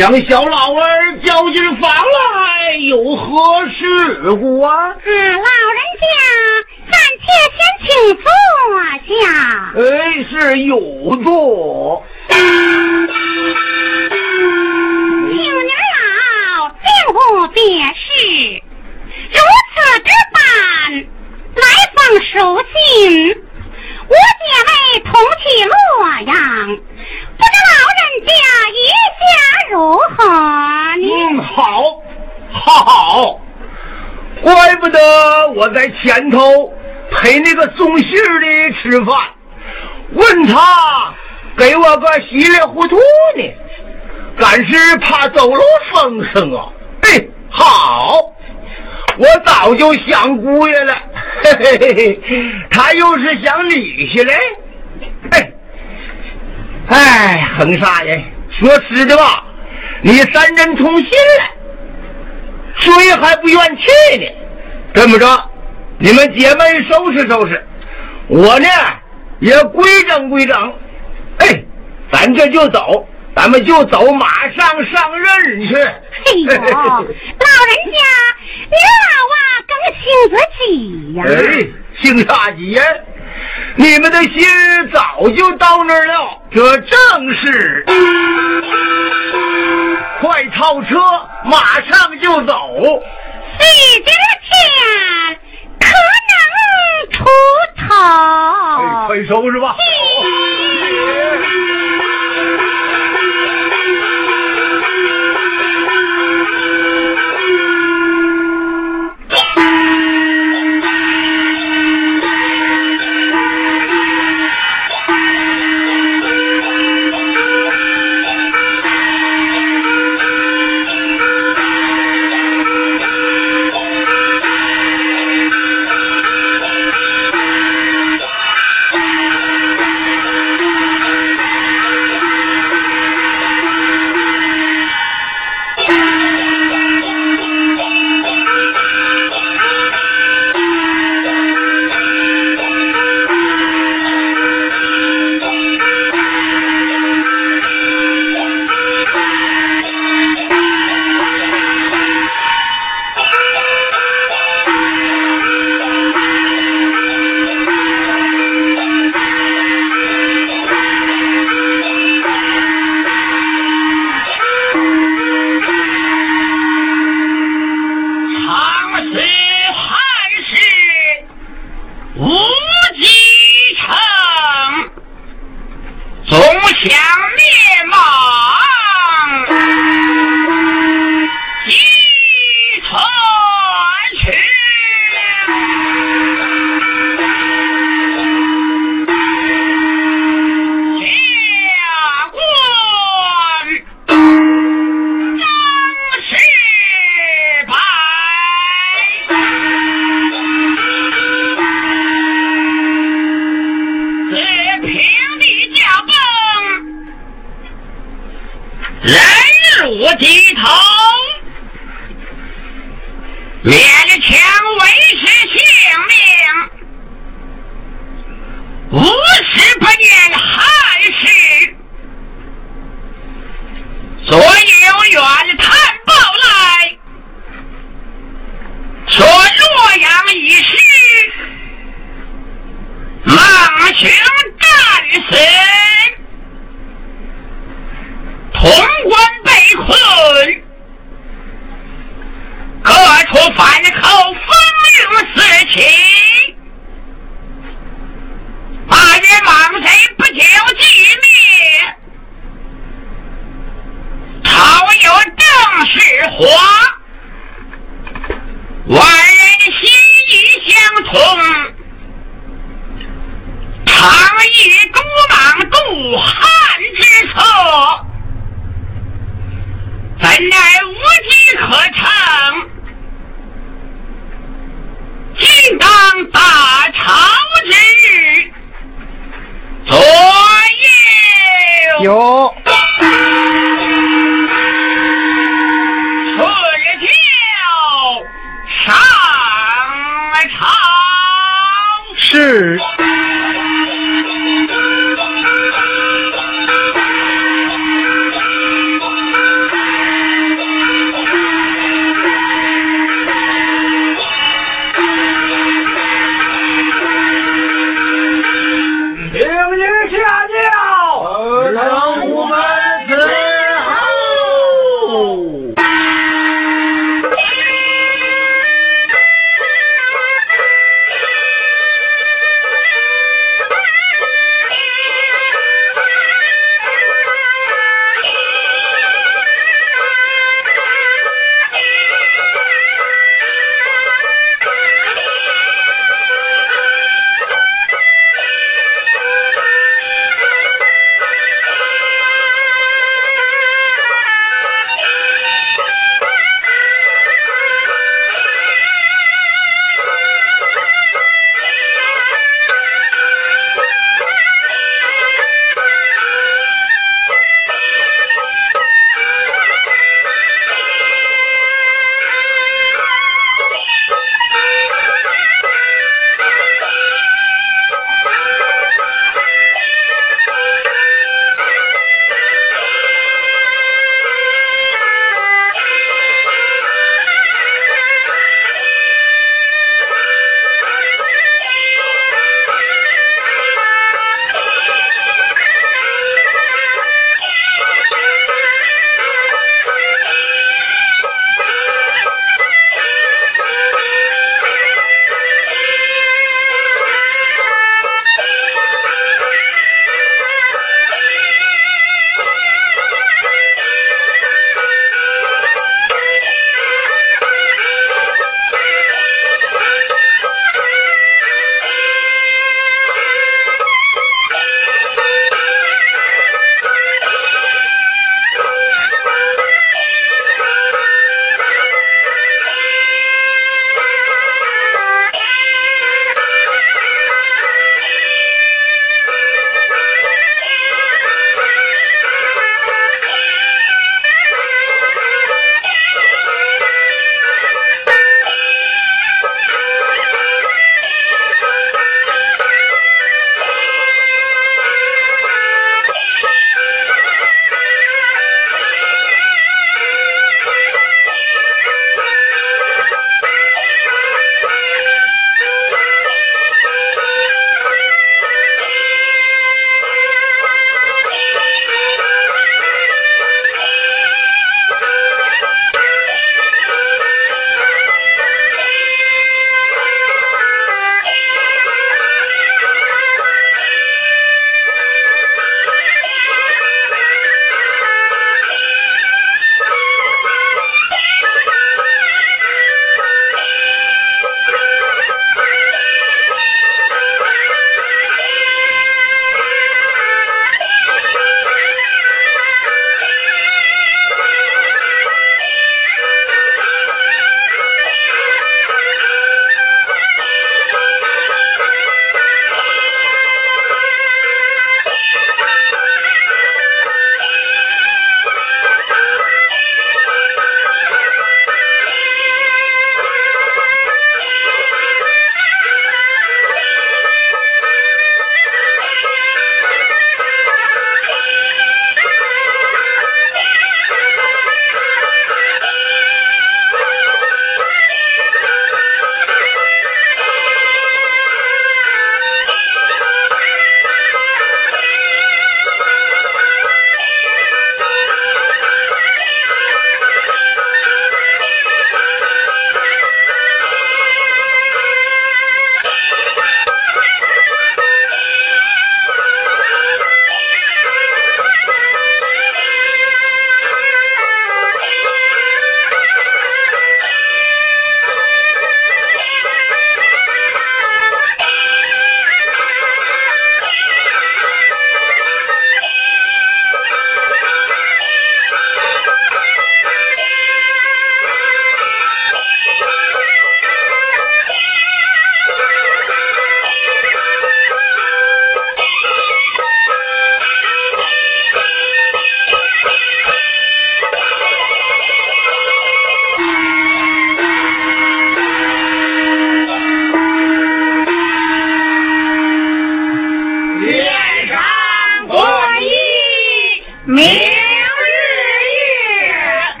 将小老儿叫进房来，有何事故啊？嗯，老人家，暂且先请坐下。哎，是有座。我在前头陪那个送信的吃饭，问他给我个稀里糊涂呢，干是怕走漏风声啊。哎，好，我早就想姑爷了，嘿嘿嘿嘿，他又是想利息嘞，哎。哎，恒沙人，说实的吧，你三人同心了，谁还不愿去呢？这么着，你们姐妹收拾收拾，我呢也规整规整。哎，咱这就走，咱们就走，马上上任去。哎呦，老人家，你老啊更性子急呀。哎，姓啥急呀？你们的心早就到那儿了，这正是。快套车，马上就走。地之天可能出哎，头。快收拾吧。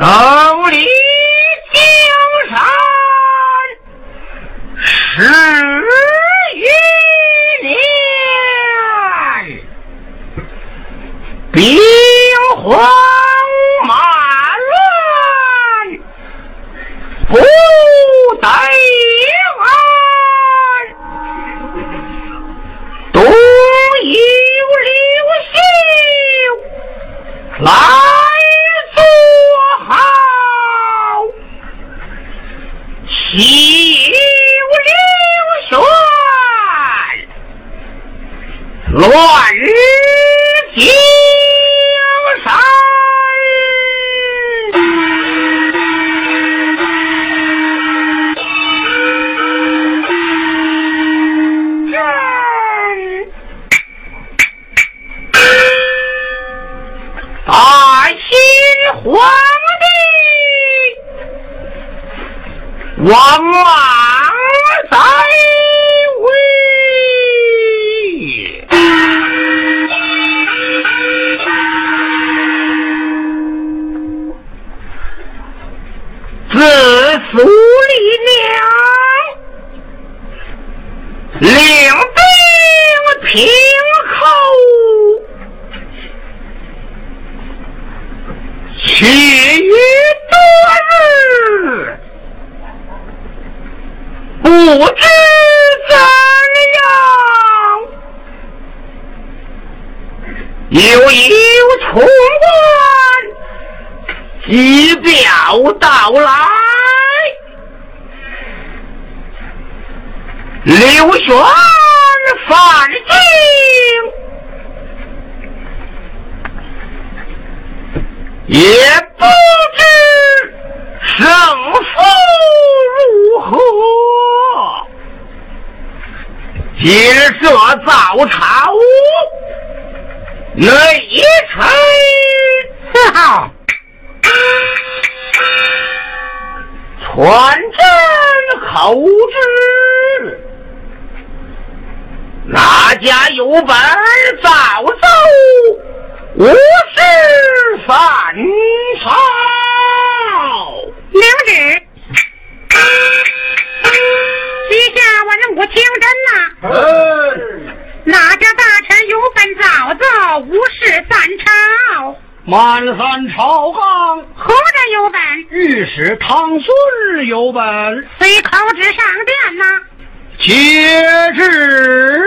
啊？刘从官急表到来，刘玄反进。也不知胜负如何，今日早朝。内臣四号，传朕口旨，哪家有本早奏，无事反朝。领旨。陛下文武清真呐！嗯，哪家大臣有本早奏，无事反朝？满汉朝纲，何人有本？御史唐孙有本，随口旨上殿呐！接旨。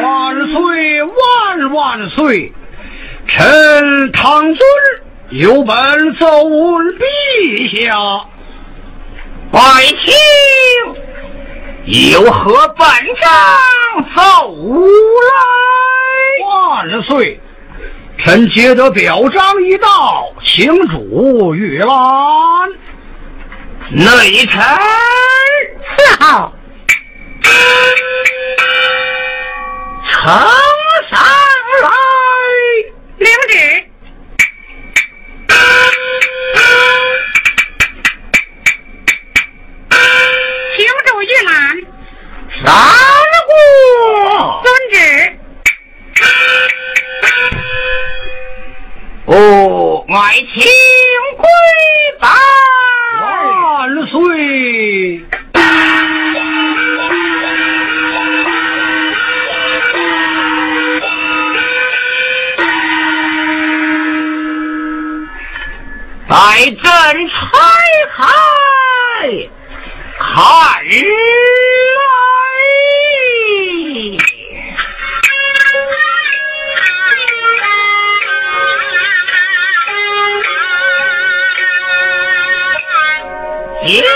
万岁万万岁！臣唐孙有本奏闻陛下。百姓有何本章奏来？万岁！臣接得表彰一道，请主阅览。内臣四号，呈哦，爱卿归拜。万岁！待朕拆开看 Yeah!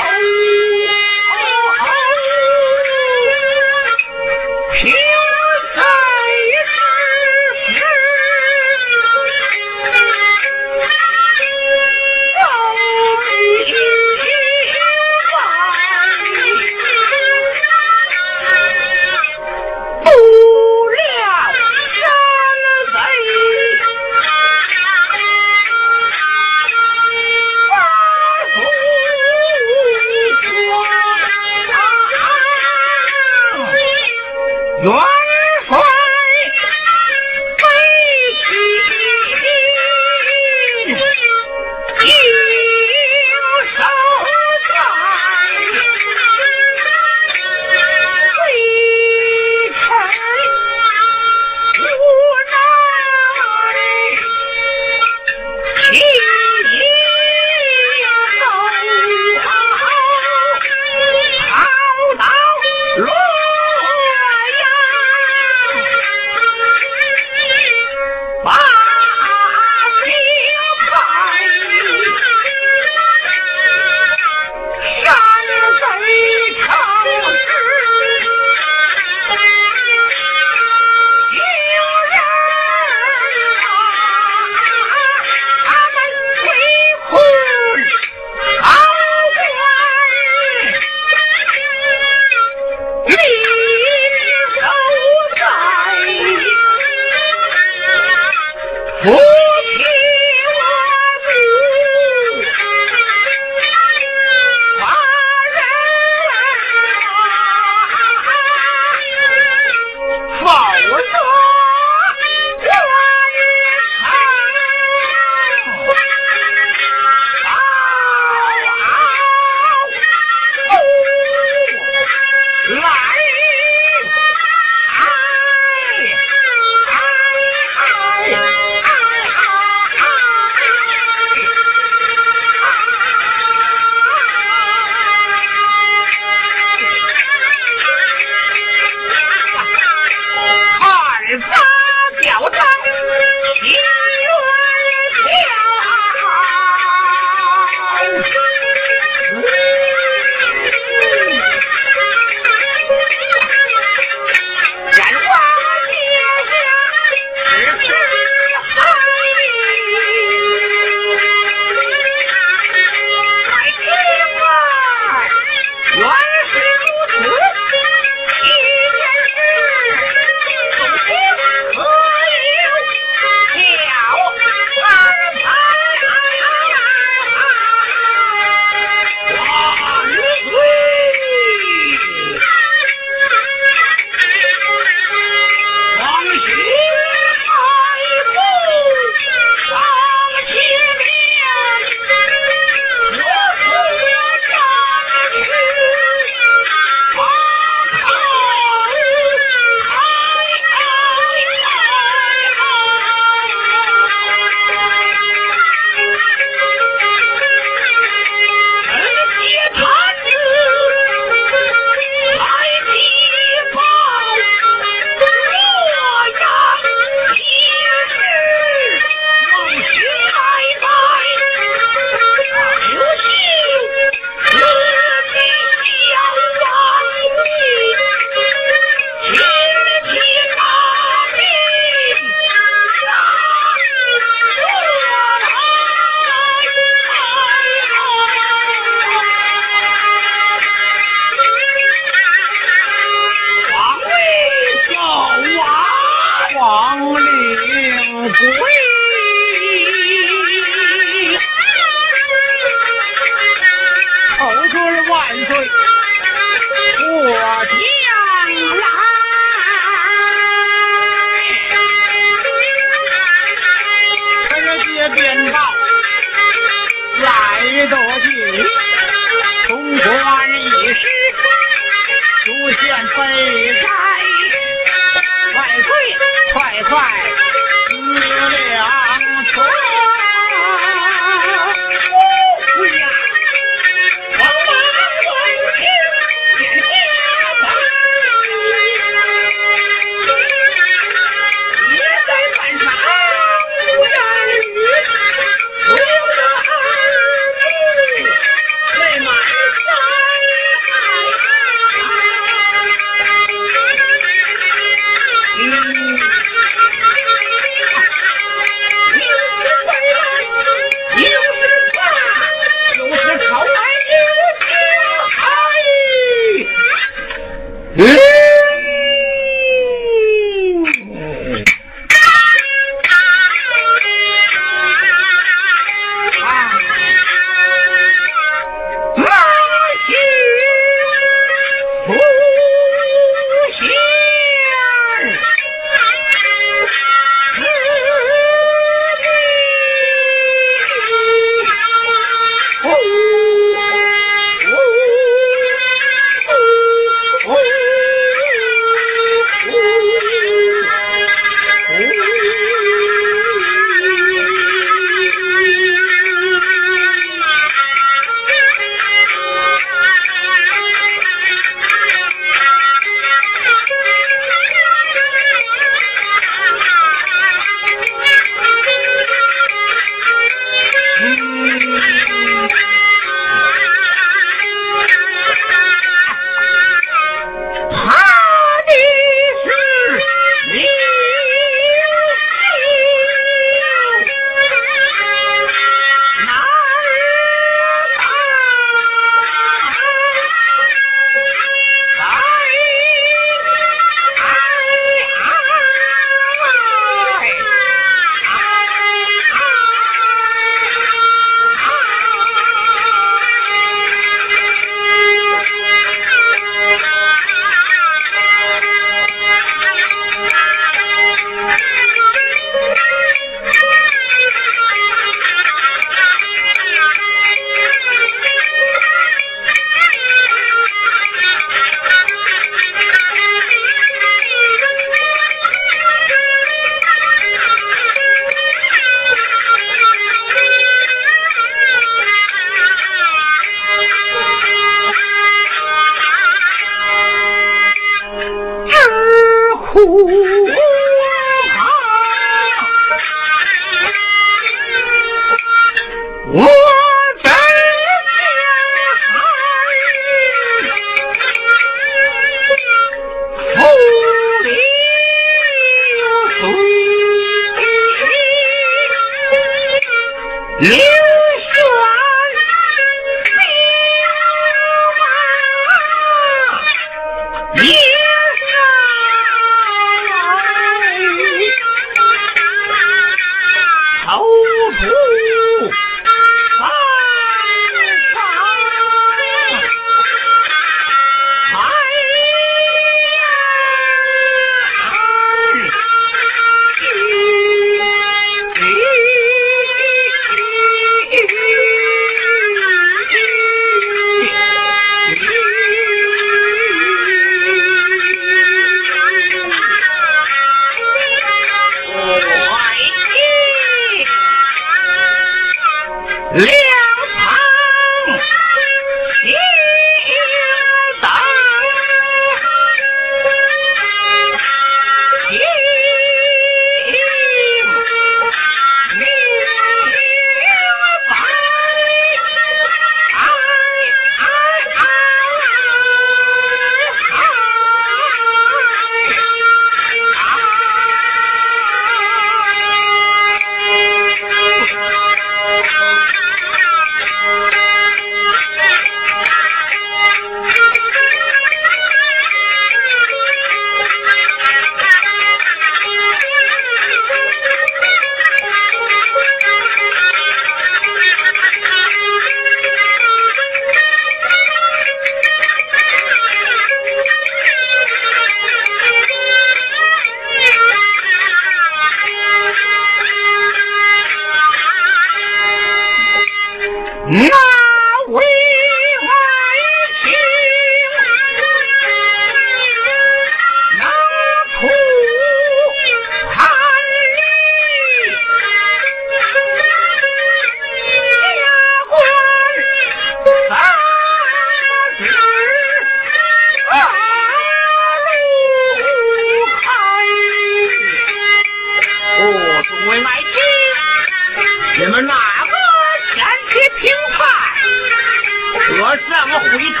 我么回朝？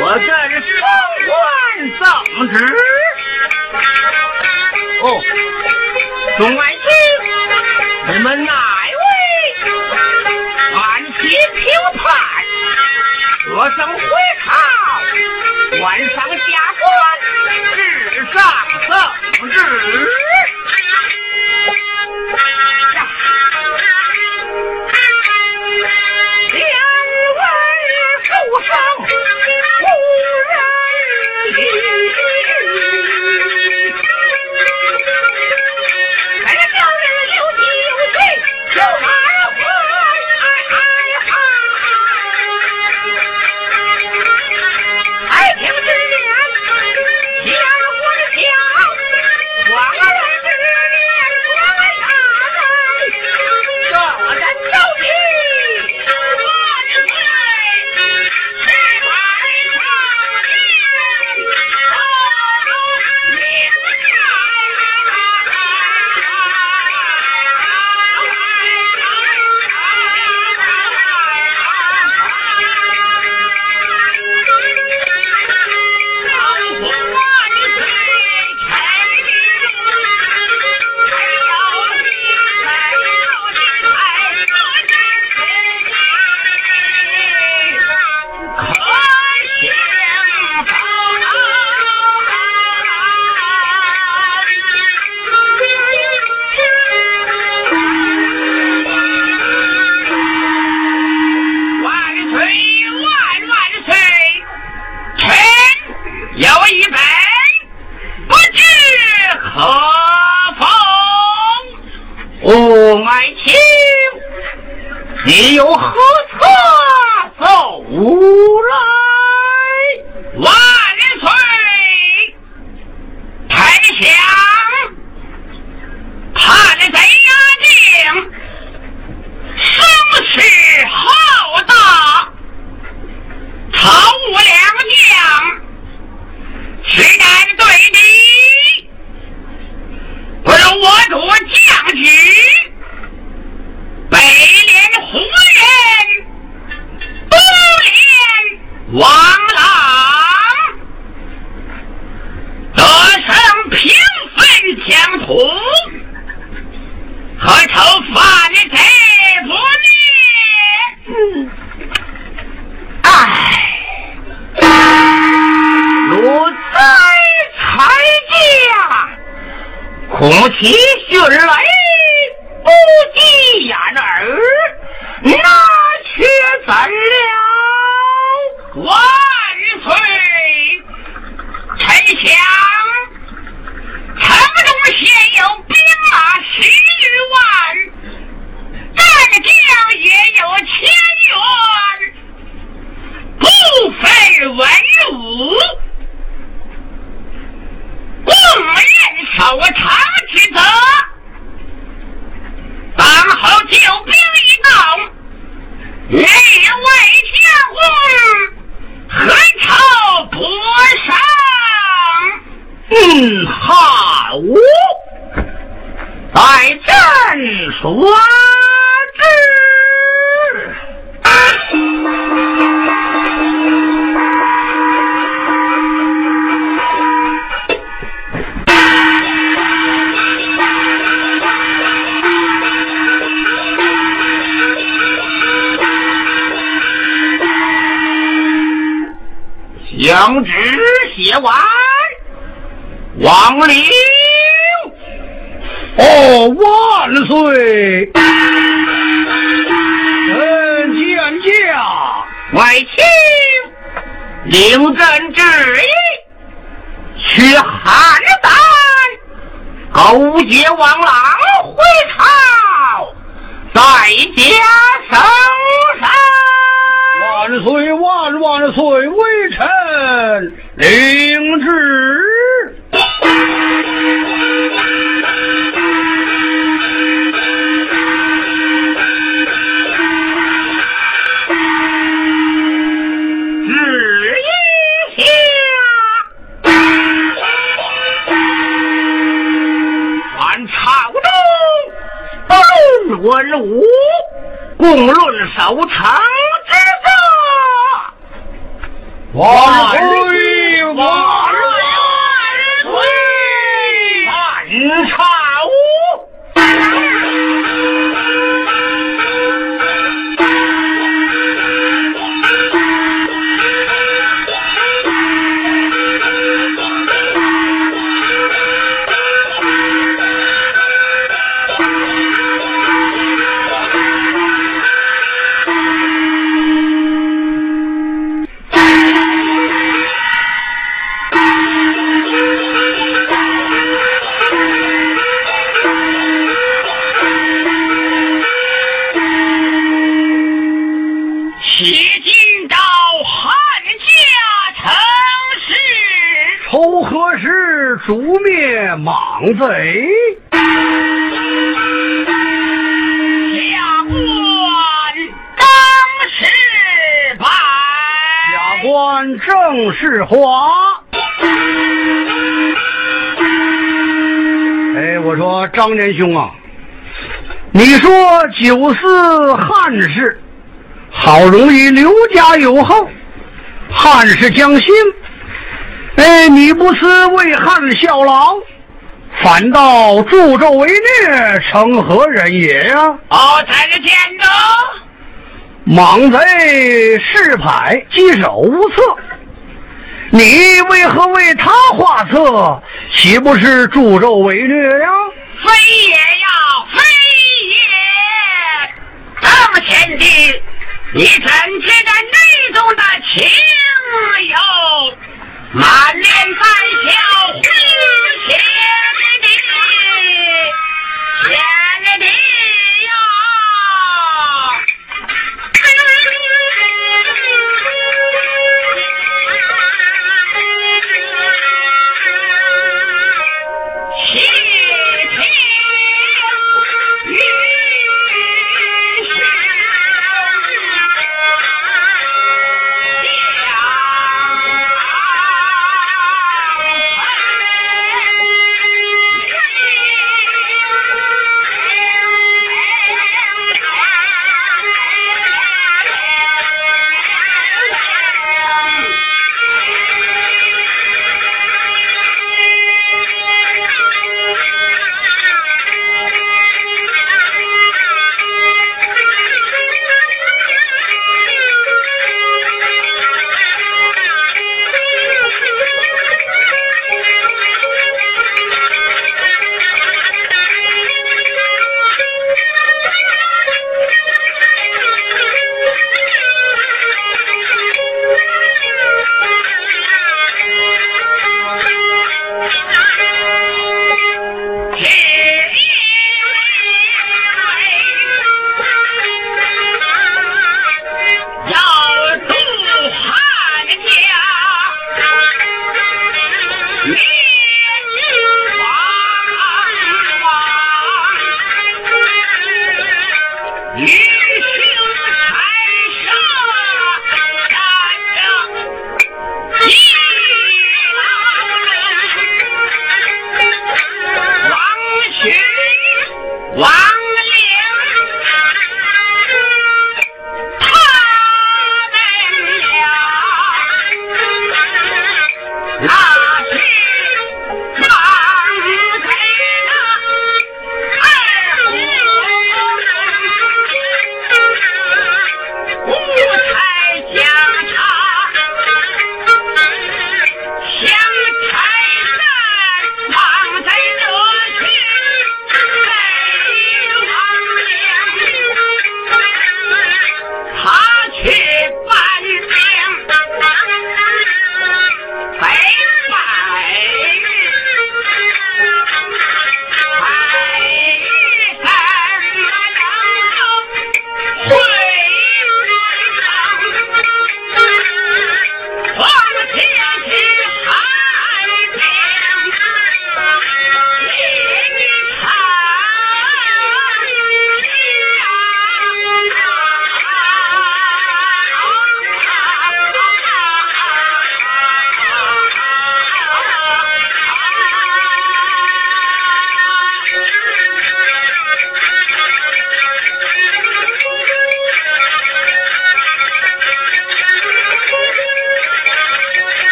我这是奉官圣旨。哦，众爱卿，你们哪位？俺齐平叛，我尚回朝，官上下官，日上圣旨。嗯，汉武，待朕所指。想旨写完。王陵，哦，万岁！臣见驾，外卿领朕旨意，去邯郸勾结王朗回朝，在家圣上。万岁万万岁！微臣领旨。武共论守城之责，万贼，下官正是白，下官正是华。哎，我说张年兄啊，你说九四汉室，好容易刘家有后，汉室将兴。哎，你不思为汉效劳，反倒助纣为虐，成何人也呀？哦，在这见着莽贼势牌，棘手无策。你为何为他画策？岂不是助纣为虐呀？非也呀，非也！这么天地，你怎知得内中的情有？满脸带笑，呼天地，天地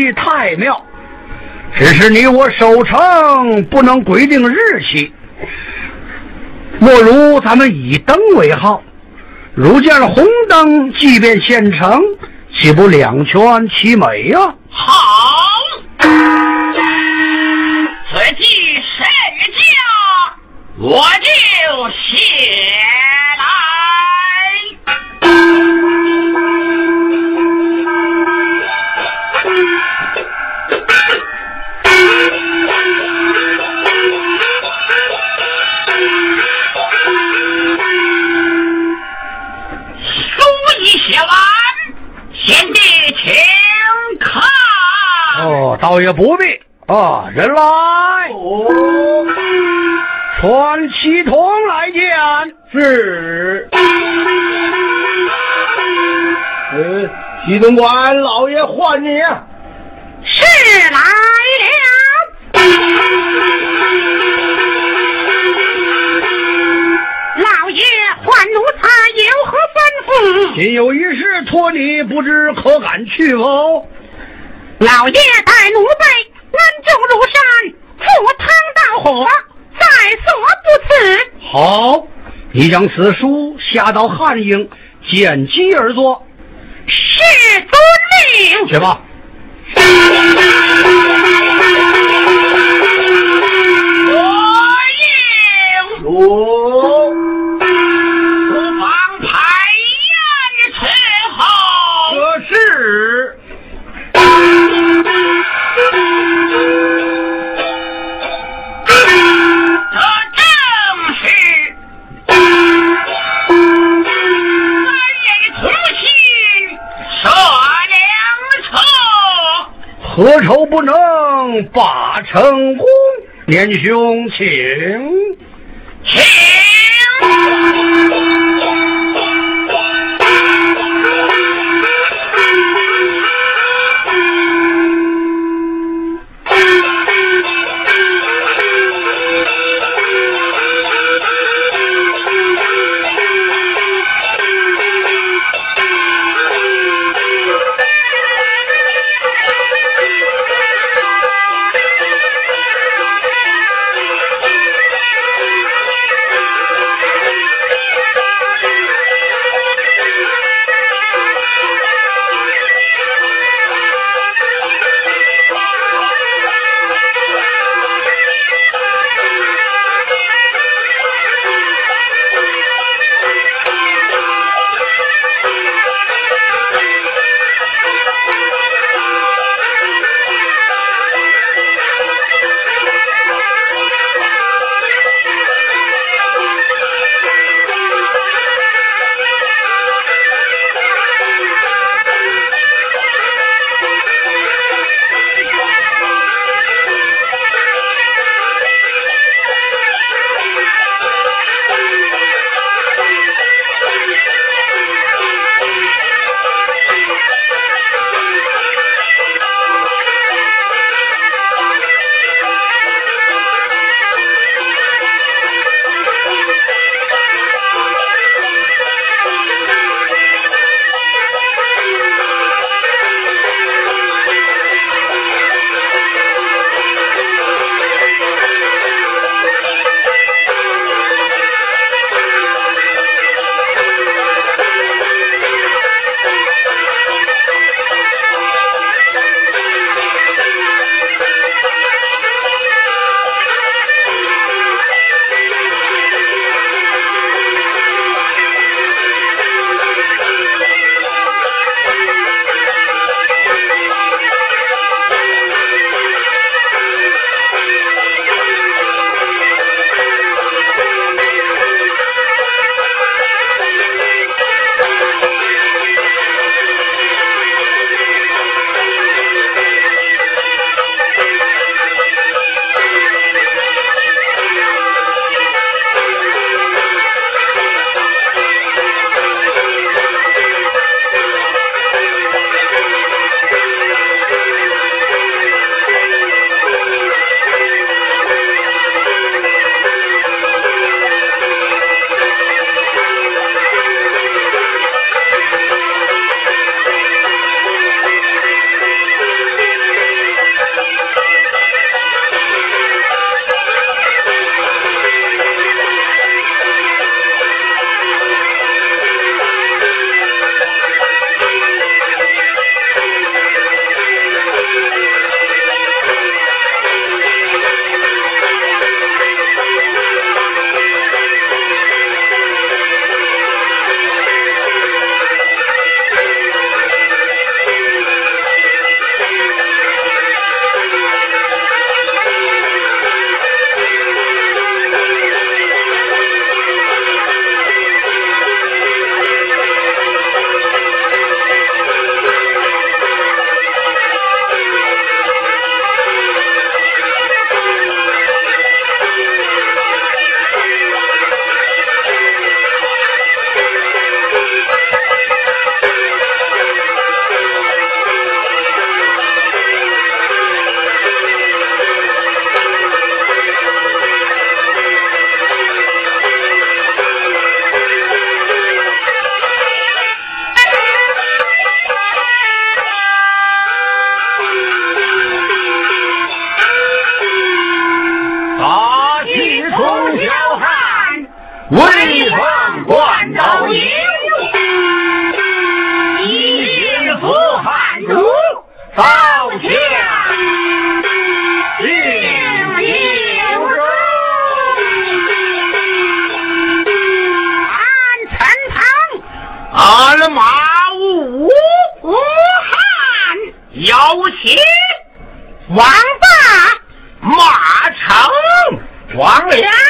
计太妙，只是你我守城不能规定日期，莫如咱们以灯为号，如见了红灯，即便现成，岂不两全其美呀、好，此计甚佳，我就写倒也不必啊，人来，哦，传启通来见。是。呃，西东官老爷唤你呀。是来了。老爷唤奴才有何吩咐？今有一事托你，不知可敢去否？老爷带奴婢恩重如山，赴汤蹈火，在所不辞。好，你将此书下到汉营，见机而作。是遵命。去吧。我应何愁不能把成功？年兄，请。王